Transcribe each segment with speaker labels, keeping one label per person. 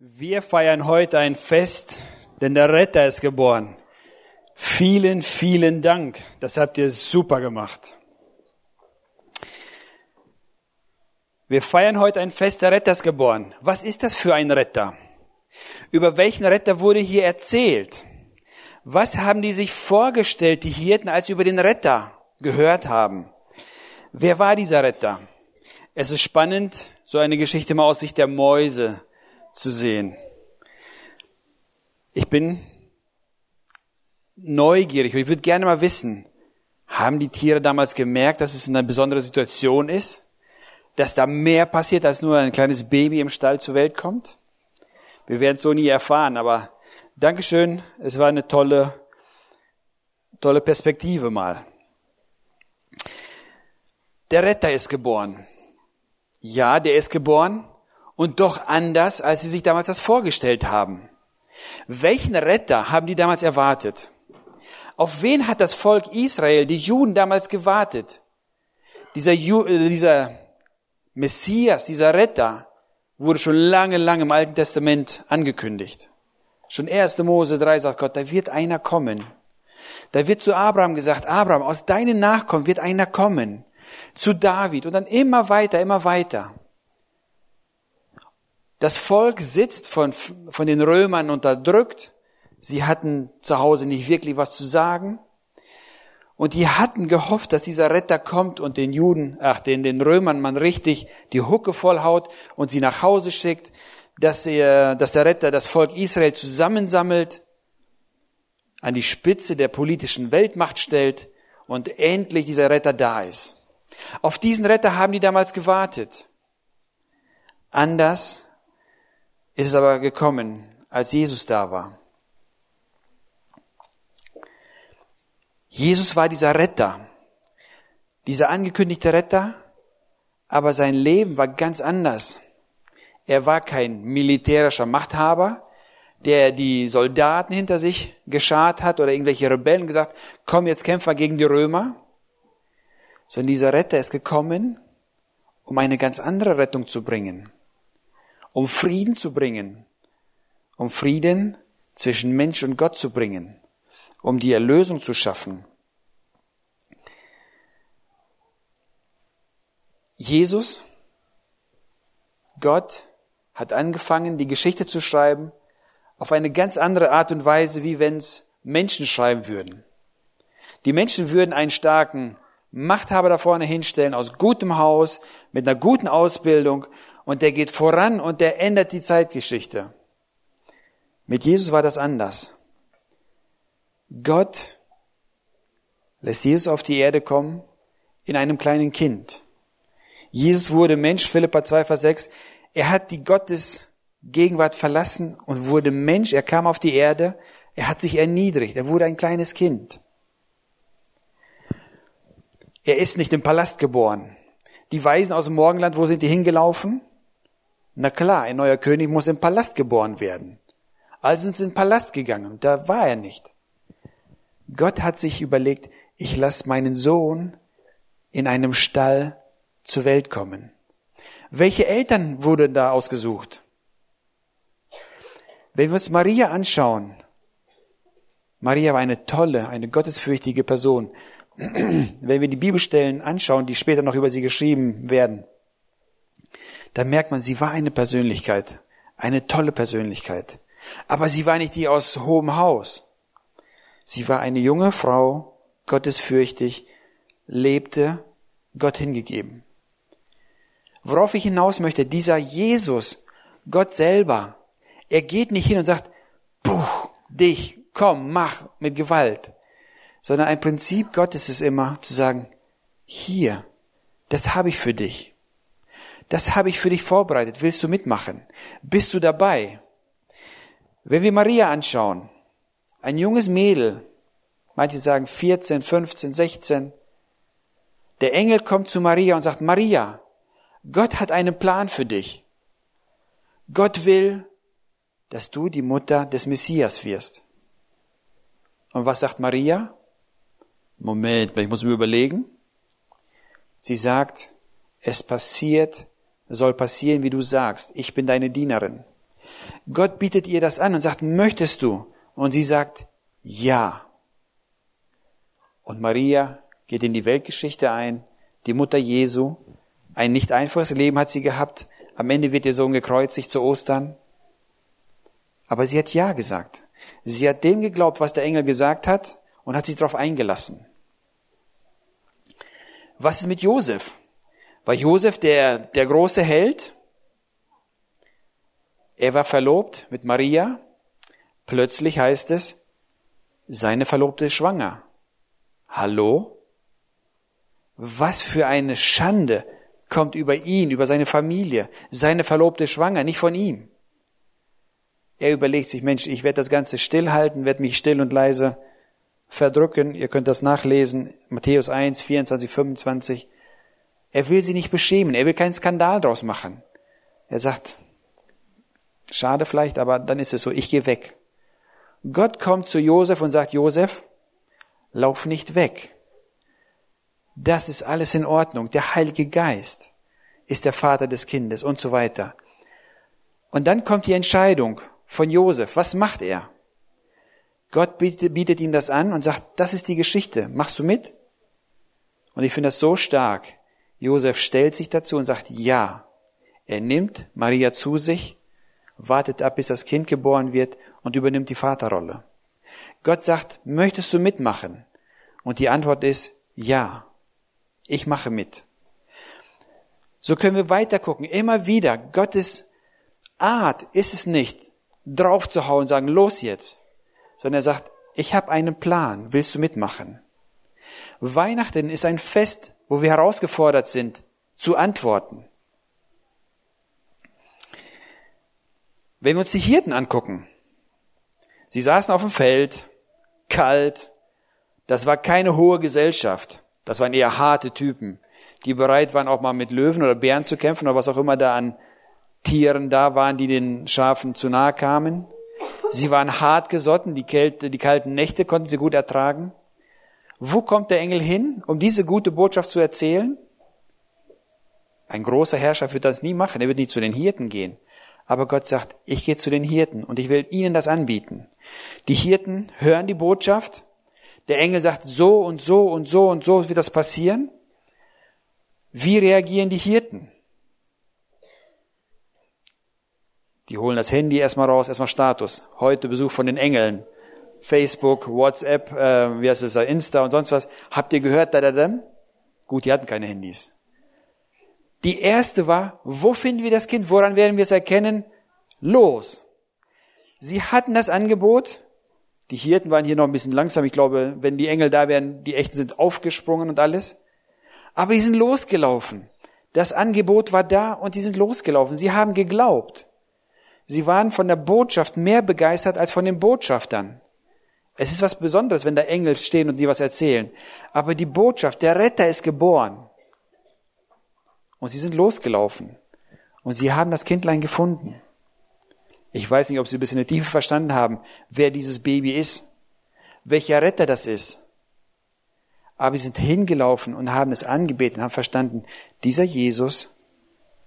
Speaker 1: Wir feiern heute ein Fest, denn der Retter ist geboren. Vielen, vielen Dank. Das habt ihr super gemacht. Wir feiern heute ein Fest, der Retter ist geboren. Was ist das für ein Retter? Über welchen Retter wurde hier erzählt? Was haben die sich vorgestellt, die Hirten, als sie über den Retter gehört haben? Wer war dieser Retter? Es ist spannend, so eine Geschichte mal aus Sicht der Mäuse zu sehen. Ich bin neugierig und ich würde gerne mal wissen, haben die Tiere damals gemerkt, dass es eine besondere Situation ist? Dass da mehr passiert, als nur ein kleines Baby im Stall zur Welt kommt? Wir werden es so nie erfahren, aber Dankeschön, es war eine tolle, tolle Perspektive mal. Der Retter ist geboren. Ja, der ist geboren und doch anders, als sie sich damals das vorgestellt haben. Welchen Retter haben die damals erwartet? Auf wen hat das Volk Israel, die Juden damals gewartet? Dieser, Ju, äh, dieser Messias, dieser Retter wurde schon lange, lange im Alten Testament angekündigt. Schon 1. Mose 3 sagt Gott, da wird einer kommen. Da wird zu Abraham gesagt, Abraham, aus deinen Nachkommen wird einer kommen. Zu David und dann immer weiter, immer weiter. Das Volk sitzt von, von den Römern unterdrückt. Sie hatten zu Hause nicht wirklich was zu sagen. Und die hatten gehofft, dass dieser Retter kommt und den Juden, ach, den, den Römern man richtig die Hucke vollhaut und sie nach Hause schickt, dass, er, dass der Retter das Volk Israel zusammensammelt, an die Spitze der politischen Weltmacht stellt und endlich dieser Retter da ist. Auf diesen Retter haben die damals gewartet. Anders ist es aber gekommen, als Jesus da war. Jesus war dieser Retter, dieser angekündigte Retter, aber sein Leben war ganz anders. Er war kein militärischer Machthaber, der die Soldaten hinter sich geschart hat oder irgendwelche Rebellen gesagt, komm, jetzt kämpfen wir gegen die Römer, sondern dieser Retter ist gekommen, um eine ganz andere Rettung zu bringen um Frieden zu bringen, um Frieden zwischen Mensch und Gott zu bringen, um die Erlösung zu schaffen. Jesus, Gott, hat angefangen, die Geschichte zu schreiben auf eine ganz andere Art und Weise, wie wenn es Menschen schreiben würden. Die Menschen würden einen starken Machthaber da vorne hinstellen, aus gutem Haus, mit einer guten Ausbildung und der geht voran und der ändert die Zeitgeschichte. Mit Jesus war das anders. Gott lässt Jesus auf die Erde kommen in einem kleinen Kind. Jesus wurde Mensch, Philippa 2, Vers 6. Er hat die Gottes Gegenwart verlassen und wurde Mensch. Er kam auf die Erde. Er hat sich erniedrigt. Er wurde ein kleines Kind. Er ist nicht im Palast geboren. Die Weisen aus dem Morgenland, wo sind die hingelaufen? Na klar, ein neuer König muss im Palast geboren werden. Also sind sie in den Palast gegangen. Da war er nicht. Gott hat sich überlegt, ich lasse meinen Sohn in einem Stall zur Welt kommen. Welche Eltern wurden da ausgesucht? Wenn wir uns Maria anschauen, Maria war eine tolle, eine gottesfürchtige Person. Wenn wir die Bibelstellen anschauen, die später noch über sie geschrieben werden, da merkt man, sie war eine Persönlichkeit, eine tolle Persönlichkeit. Aber sie war nicht die aus hohem Haus. Sie war eine junge Frau, gottesfürchtig, lebte, Gott hingegeben. Worauf ich hinaus möchte, dieser Jesus, Gott selber, er geht nicht hin und sagt, puh, dich, komm, mach mit Gewalt, sondern ein Prinzip Gottes ist immer zu sagen, hier, das habe ich für dich das habe ich für dich vorbereitet. Willst du mitmachen? Bist du dabei? Wenn wir Maria anschauen, ein junges Mädel, manche sagen 14, 15, 16, der Engel kommt zu Maria und sagt, Maria, Gott hat einen Plan für dich. Gott will, dass du die Mutter des Messias wirst. Und was sagt Maria? Moment, ich muss mir überlegen. Sie sagt, es passiert soll passieren, wie du sagst. Ich bin deine Dienerin. Gott bietet ihr das an und sagt, möchtest du? Und sie sagt, ja. Und Maria geht in die Weltgeschichte ein, die Mutter Jesu. Ein nicht einfaches Leben hat sie gehabt. Am Ende wird ihr Sohn gekreuzigt zu Ostern. Aber sie hat Ja gesagt. Sie hat dem geglaubt, was der Engel gesagt hat und hat sich darauf eingelassen. Was ist mit Josef? War Josef der, der große Held? Er war verlobt mit Maria. Plötzlich heißt es, seine Verlobte ist schwanger. Hallo? Was für eine Schande kommt über ihn, über seine Familie. Seine Verlobte ist schwanger, nicht von ihm. Er überlegt sich, Mensch, ich werde das Ganze stillhalten, werde mich still und leise verdrücken. Ihr könnt das nachlesen, Matthäus 1, 24, 25. Er will sie nicht beschämen, er will keinen Skandal draus machen. Er sagt, schade vielleicht, aber dann ist es so, ich gehe weg. Gott kommt zu Josef und sagt, Josef, lauf nicht weg. Das ist alles in Ordnung. Der Heilige Geist ist der Vater des Kindes und so weiter. Und dann kommt die Entscheidung von Josef. Was macht er? Gott bietet, ihm das an und sagt, das ist die Geschichte. Machst du mit? Und ich finde das so stark. Josef stellt sich dazu und sagt, ja. Er nimmt Maria zu sich, wartet ab, bis das Kind geboren wird und übernimmt die Vaterrolle. Gott sagt, möchtest du mitmachen? Und die Antwort ist, ja. Ich mache mit. So können wir weiter gucken. Immer wieder, Gottes Art ist es nicht, drauf zu hauen und sagen, los jetzt, sondern er sagt, ich habe einen Plan, willst du mitmachen? Weihnachten ist ein Fest, wo wir herausgefordert sind, zu antworten. Wenn wir uns die Hirten angucken, sie saßen auf dem Feld, kalt, das war keine hohe Gesellschaft, das waren eher harte Typen, die bereit waren, auch mal mit Löwen oder Bären zu kämpfen oder was auch immer da an Tieren da waren, die den Schafen zu nahe kamen. Sie waren hart gesotten, die, Kälte, die kalten Nächte konnten sie gut ertragen. Wo kommt der Engel hin, um diese gute Botschaft zu erzählen? Ein großer Herrscher wird das nie machen, er wird nicht zu den Hirten gehen. Aber Gott sagt, ich gehe zu den Hirten und ich will ihnen das anbieten. Die Hirten hören die Botschaft. Der Engel sagt, so und so und so und so wird das passieren. Wie reagieren die Hirten? Die holen das Handy erstmal raus, erstmal Status. Heute Besuch von den Engeln. Facebook, WhatsApp, äh, wie heißt es, Insta und sonst was. Habt ihr gehört, da, da, da? Gut, die hatten keine Handys. Die erste war, wo finden wir das Kind? Woran werden wir es erkennen? Los. Sie hatten das Angebot. Die Hirten waren hier noch ein bisschen langsam. Ich glaube, wenn die Engel da wären, die Echten sind aufgesprungen und alles. Aber die sind losgelaufen. Das Angebot war da und sie sind losgelaufen. Sie haben geglaubt. Sie waren von der Botschaft mehr begeistert als von den Botschaftern. Es ist was Besonderes, wenn da Engel stehen und dir was erzählen. Aber die Botschaft, der Retter ist geboren. Und sie sind losgelaufen. Und sie haben das Kindlein gefunden. Ich weiß nicht, ob sie bis in die Tiefe verstanden haben, wer dieses Baby ist, welcher Retter das ist. Aber sie sind hingelaufen und haben es angebeten, haben verstanden, dieser Jesus,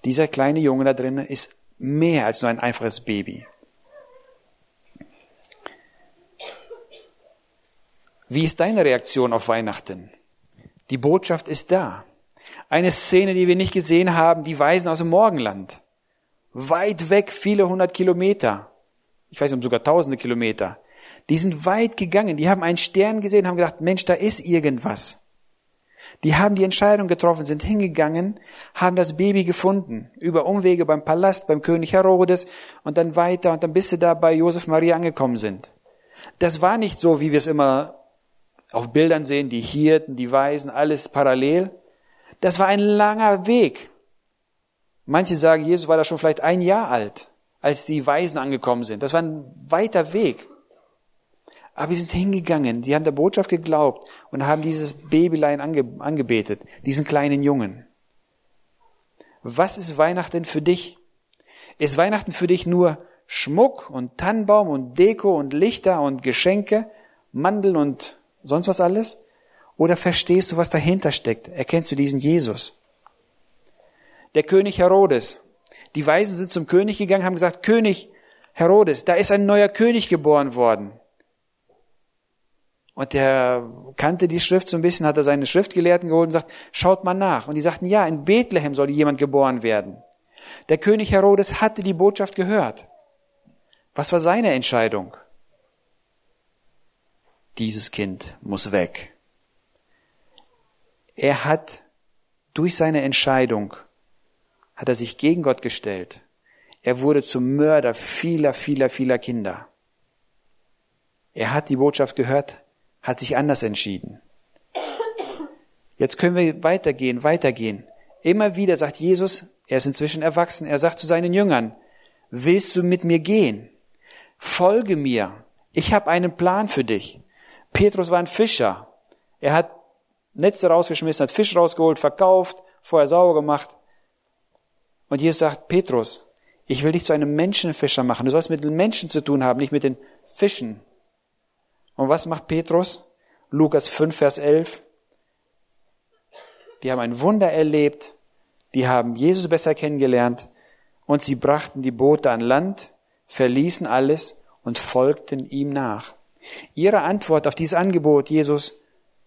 Speaker 1: dieser kleine Junge da drinnen ist mehr als nur ein einfaches Baby. Wie ist deine Reaktion auf Weihnachten? Die Botschaft ist da. Eine Szene, die wir nicht gesehen haben, die Weisen aus dem Morgenland. Weit weg, viele hundert Kilometer. Ich weiß nicht, sogar tausende Kilometer. Die sind weit gegangen. Die haben einen Stern gesehen, haben gedacht, Mensch, da ist irgendwas. Die haben die Entscheidung getroffen, sind hingegangen, haben das Baby gefunden, über Umwege beim Palast, beim König Herodes und dann weiter und dann bis sie da bei Josef Maria angekommen sind. Das war nicht so, wie wir es immer auf Bildern sehen, die Hirten, die Weisen, alles parallel. Das war ein langer Weg. Manche sagen, Jesus war da schon vielleicht ein Jahr alt, als die Weisen angekommen sind. Das war ein weiter Weg. Aber sie sind hingegangen, sie haben der Botschaft geglaubt und haben dieses Babylein ange angebetet, diesen kleinen Jungen. Was ist Weihnachten für dich? Ist Weihnachten für dich nur Schmuck und Tannenbaum und Deko und Lichter und Geschenke, Mandeln und sonst was alles? Oder verstehst du, was dahinter steckt? Erkennst du diesen Jesus? Der König Herodes. Die Weisen sind zum König gegangen, haben gesagt, König, Herodes, da ist ein neuer König geboren worden. Und der kannte die Schrift so ein bisschen, hat er seine Schriftgelehrten geholt und sagt, schaut mal nach. Und die sagten, ja, in Bethlehem soll jemand geboren werden. Der König Herodes hatte die Botschaft gehört. Was war seine Entscheidung? Dieses Kind muss weg. Er hat durch seine Entscheidung, hat er sich gegen Gott gestellt. Er wurde zum Mörder vieler, vieler, vieler Kinder. Er hat die Botschaft gehört, hat sich anders entschieden. Jetzt können wir weitergehen, weitergehen. Immer wieder sagt Jesus, er ist inzwischen erwachsen, er sagt zu seinen Jüngern, willst du mit mir gehen? Folge mir. Ich habe einen Plan für dich. Petrus war ein Fischer. Er hat Netze rausgeschmissen, hat Fisch rausgeholt, verkauft, vorher sauber gemacht. Und Jesus sagt, Petrus, ich will dich zu einem Menschenfischer machen. Du sollst mit den Menschen zu tun haben, nicht mit den Fischen. Und was macht Petrus? Lukas 5, Vers 11. Die haben ein Wunder erlebt, die haben Jesus besser kennengelernt und sie brachten die Boote an Land, verließen alles und folgten ihm nach. Ihre Antwort auf dieses Angebot, Jesus,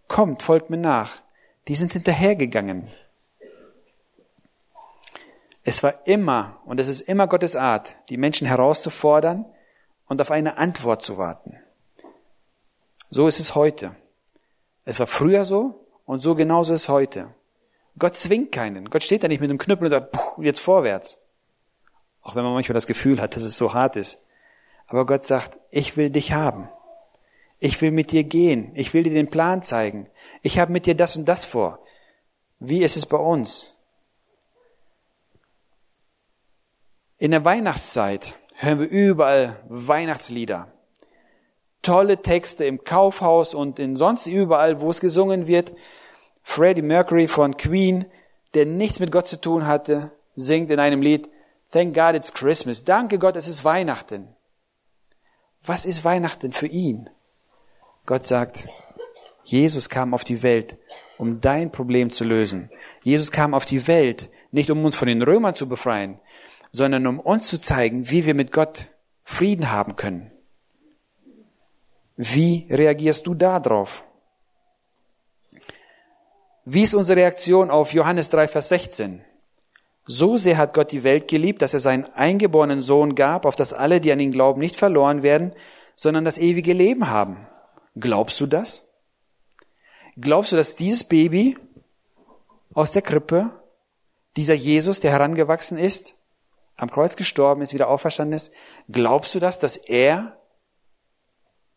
Speaker 1: kommt, folgt mir nach, die sind hinterhergegangen. Es war immer, und es ist immer Gottes Art, die Menschen herauszufordern und auf eine Antwort zu warten. So ist es heute. Es war früher so und so genauso ist es heute. Gott zwingt keinen. Gott steht da nicht mit dem Knüppel und sagt, jetzt vorwärts. Auch wenn man manchmal das Gefühl hat, dass es so hart ist. Aber Gott sagt, ich will dich haben. Ich will mit dir gehen. Ich will dir den Plan zeigen. Ich habe mit dir das und das vor. Wie ist es bei uns? In der Weihnachtszeit hören wir überall Weihnachtslieder tolle Texte im Kaufhaus und in sonst überall, wo es gesungen wird. Freddie Mercury von Queen, der nichts mit Gott zu tun hatte, singt in einem Lied, Thank God it's Christmas. Danke Gott, es ist Weihnachten. Was ist Weihnachten für ihn? Gott sagt, Jesus kam auf die Welt, um dein Problem zu lösen. Jesus kam auf die Welt, nicht um uns von den Römern zu befreien, sondern um uns zu zeigen, wie wir mit Gott Frieden haben können. Wie reagierst du da drauf? Wie ist unsere Reaktion auf Johannes 3, Vers 16? So sehr hat Gott die Welt geliebt, dass er seinen eingeborenen Sohn gab, auf dass alle, die an ihn glauben, nicht verloren werden, sondern das ewige Leben haben. Glaubst du das? Glaubst du, dass dieses Baby aus der Krippe, dieser Jesus, der herangewachsen ist, am Kreuz gestorben ist, wieder auferstanden ist, glaubst du das, dass er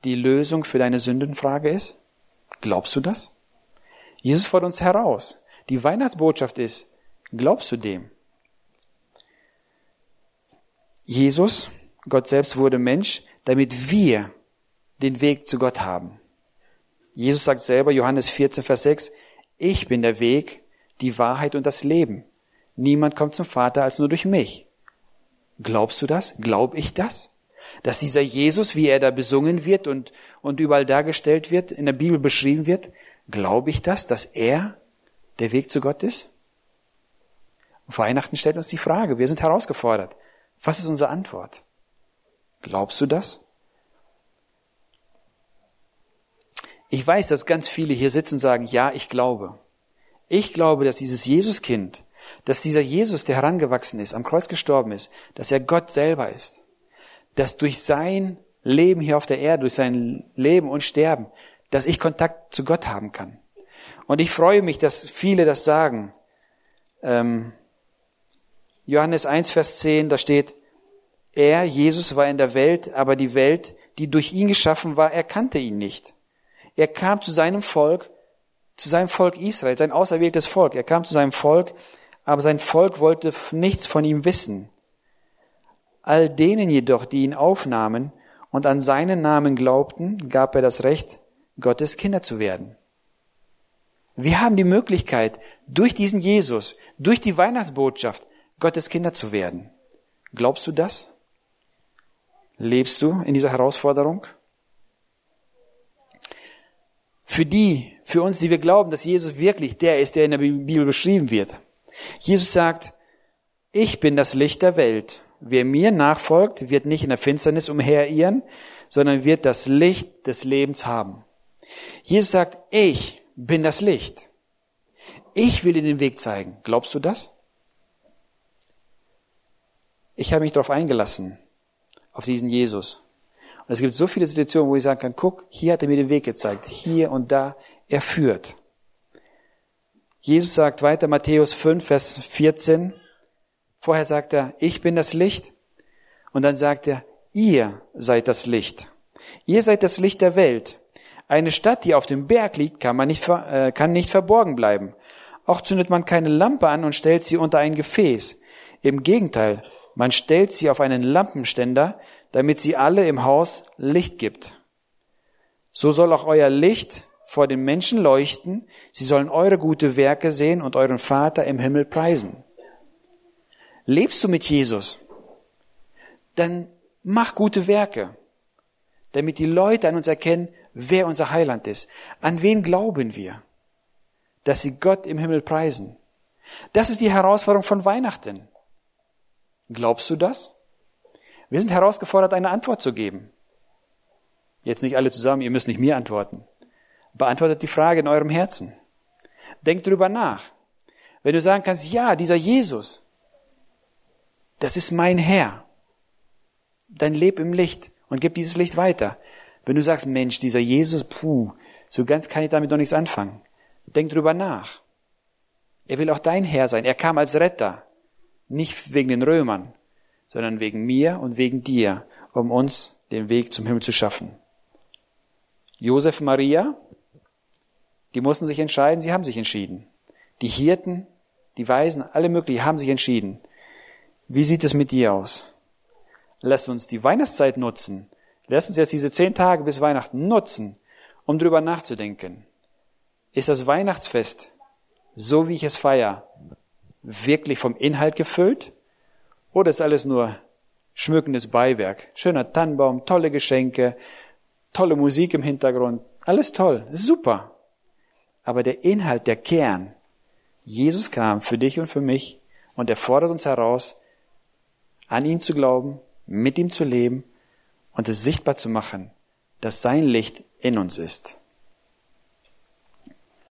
Speaker 1: die Lösung für deine Sündenfrage ist? Glaubst du das? Jesus fordert uns heraus. Die Weihnachtsbotschaft ist, glaubst du dem? Jesus, Gott selbst wurde Mensch, damit wir den Weg zu Gott haben. Jesus sagt selber, Johannes 14, Vers 6, ich bin der Weg, die Wahrheit und das Leben. Niemand kommt zum Vater als nur durch mich. Glaubst du das? Glaub ich das? dass dieser Jesus, wie er da besungen wird und, und überall dargestellt wird, in der Bibel beschrieben wird, glaube ich das, dass er der Weg zu Gott ist? Weihnachten stellt uns die Frage, wir sind herausgefordert. Was ist unsere Antwort? Glaubst du das? Ich weiß, dass ganz viele hier sitzen und sagen, ja, ich glaube. Ich glaube, dass dieses Jesuskind, dass dieser Jesus, der herangewachsen ist, am Kreuz gestorben ist, dass er Gott selber ist dass durch sein Leben hier auf der Erde, durch sein Leben und Sterben, dass ich Kontakt zu Gott haben kann. Und ich freue mich, dass viele das sagen. Ähm, Johannes 1, Vers 10, da steht, er, Jesus, war in der Welt, aber die Welt, die durch ihn geschaffen war, erkannte ihn nicht. Er kam zu seinem Volk, zu seinem Volk Israel, sein auserwähltes Volk. Er kam zu seinem Volk, aber sein Volk wollte nichts von ihm wissen. All denen jedoch, die ihn aufnahmen und an seinen Namen glaubten, gab er das Recht, Gottes Kinder zu werden. Wir haben die Möglichkeit, durch diesen Jesus, durch die Weihnachtsbotschaft, Gottes Kinder zu werden. Glaubst du das? Lebst du in dieser Herausforderung? Für die, für uns, die wir glauben, dass Jesus wirklich der ist, der in der Bibel beschrieben wird. Jesus sagt, ich bin das Licht der Welt. wer mir nachfolgt, wird nicht in der Finsternis umherirren, sondern wird das Licht des Lebens haben. Jesus sagt, ich bin das Licht. Ich will dir den Weg zeigen. Glaubst du das? Ich habe mich darauf eingelassen, auf diesen Jesus. Und es gibt so viele Situationen, wo ich sagen kann, guck, hier hat er mir den Weg gezeigt, hier und da, er führt. Jesus sagt weiter, Matthäus 5, Vers 14, vorher sagt er, ich bin das Licht, und dann sagt er, ihr seid das Licht. Ihr seid das Licht der Welt. Eine Stadt, die auf dem Berg liegt, kann, man nicht, äh, kann nicht verborgen bleiben. Auch zündet man keine Lampe an und stellt sie unter ein Gefäß. Im Gegenteil, man stellt sie auf einen Lampenständer, damit sie alle im Haus Licht gibt. So soll auch euer Licht vor den Menschen leuchten, sie sollen eure gute Werke sehen und euren Vater im Himmel preisen. Lebst du mit Jesus? Dann mach gute Werke, damit die Leute an uns erkennen, wer unser Heiland ist. An wen glauben wir? Dass sie Gott im Himmel preisen. Das ist die Herausforderung von Weihnachten. Glaubst du das? Wir sind herausgefordert, eine Antwort zu geben. Jetzt nicht alle zusammen, ihr müsst nicht mir antworten. Beantwortet die Frage in eurem Herzen. Denkt drüber nach. Wenn du sagen kannst, ja, dieser Jesus, das ist mein Herr, dann leb im Licht und gib dieses Licht weiter. Wenn du sagst, Mensch, dieser Jesus, puh, so ganz kann ich damit noch nichts anfangen. Denk drüber nach. Er will auch dein Herr sein. Er kam als Retter. Nicht wegen den Römern, sondern wegen mir und wegen dir, um uns den Weg zum Himmel zu schaffen. Josef Maria, die mussten sich entscheiden, sie haben sich entschieden. Die Hirten, die Weisen, alle möglichen haben sich entschieden. Wie sieht es mit dir aus? Lass uns die Weihnachtszeit nutzen, Lass uns jetzt diese zehn Tage bis Weihnachten nutzen, um drüber nachzudenken. Ist das Weihnachtsfest, so wie ich es feiere, wirklich vom Inhalt gefüllt? Oder ist alles nur schmückendes Beiwerk? Schöner Tannenbaum, tolle Geschenke, tolle Musik im Hintergrund. Alles toll, super. Aber der Inhalt, der Kern, Jesus kam für dich und für mich und er fordert uns heraus, an ihn zu glauben, mit ihm zu leben und es sichtbar zu machen, dass sein Licht in uns ist.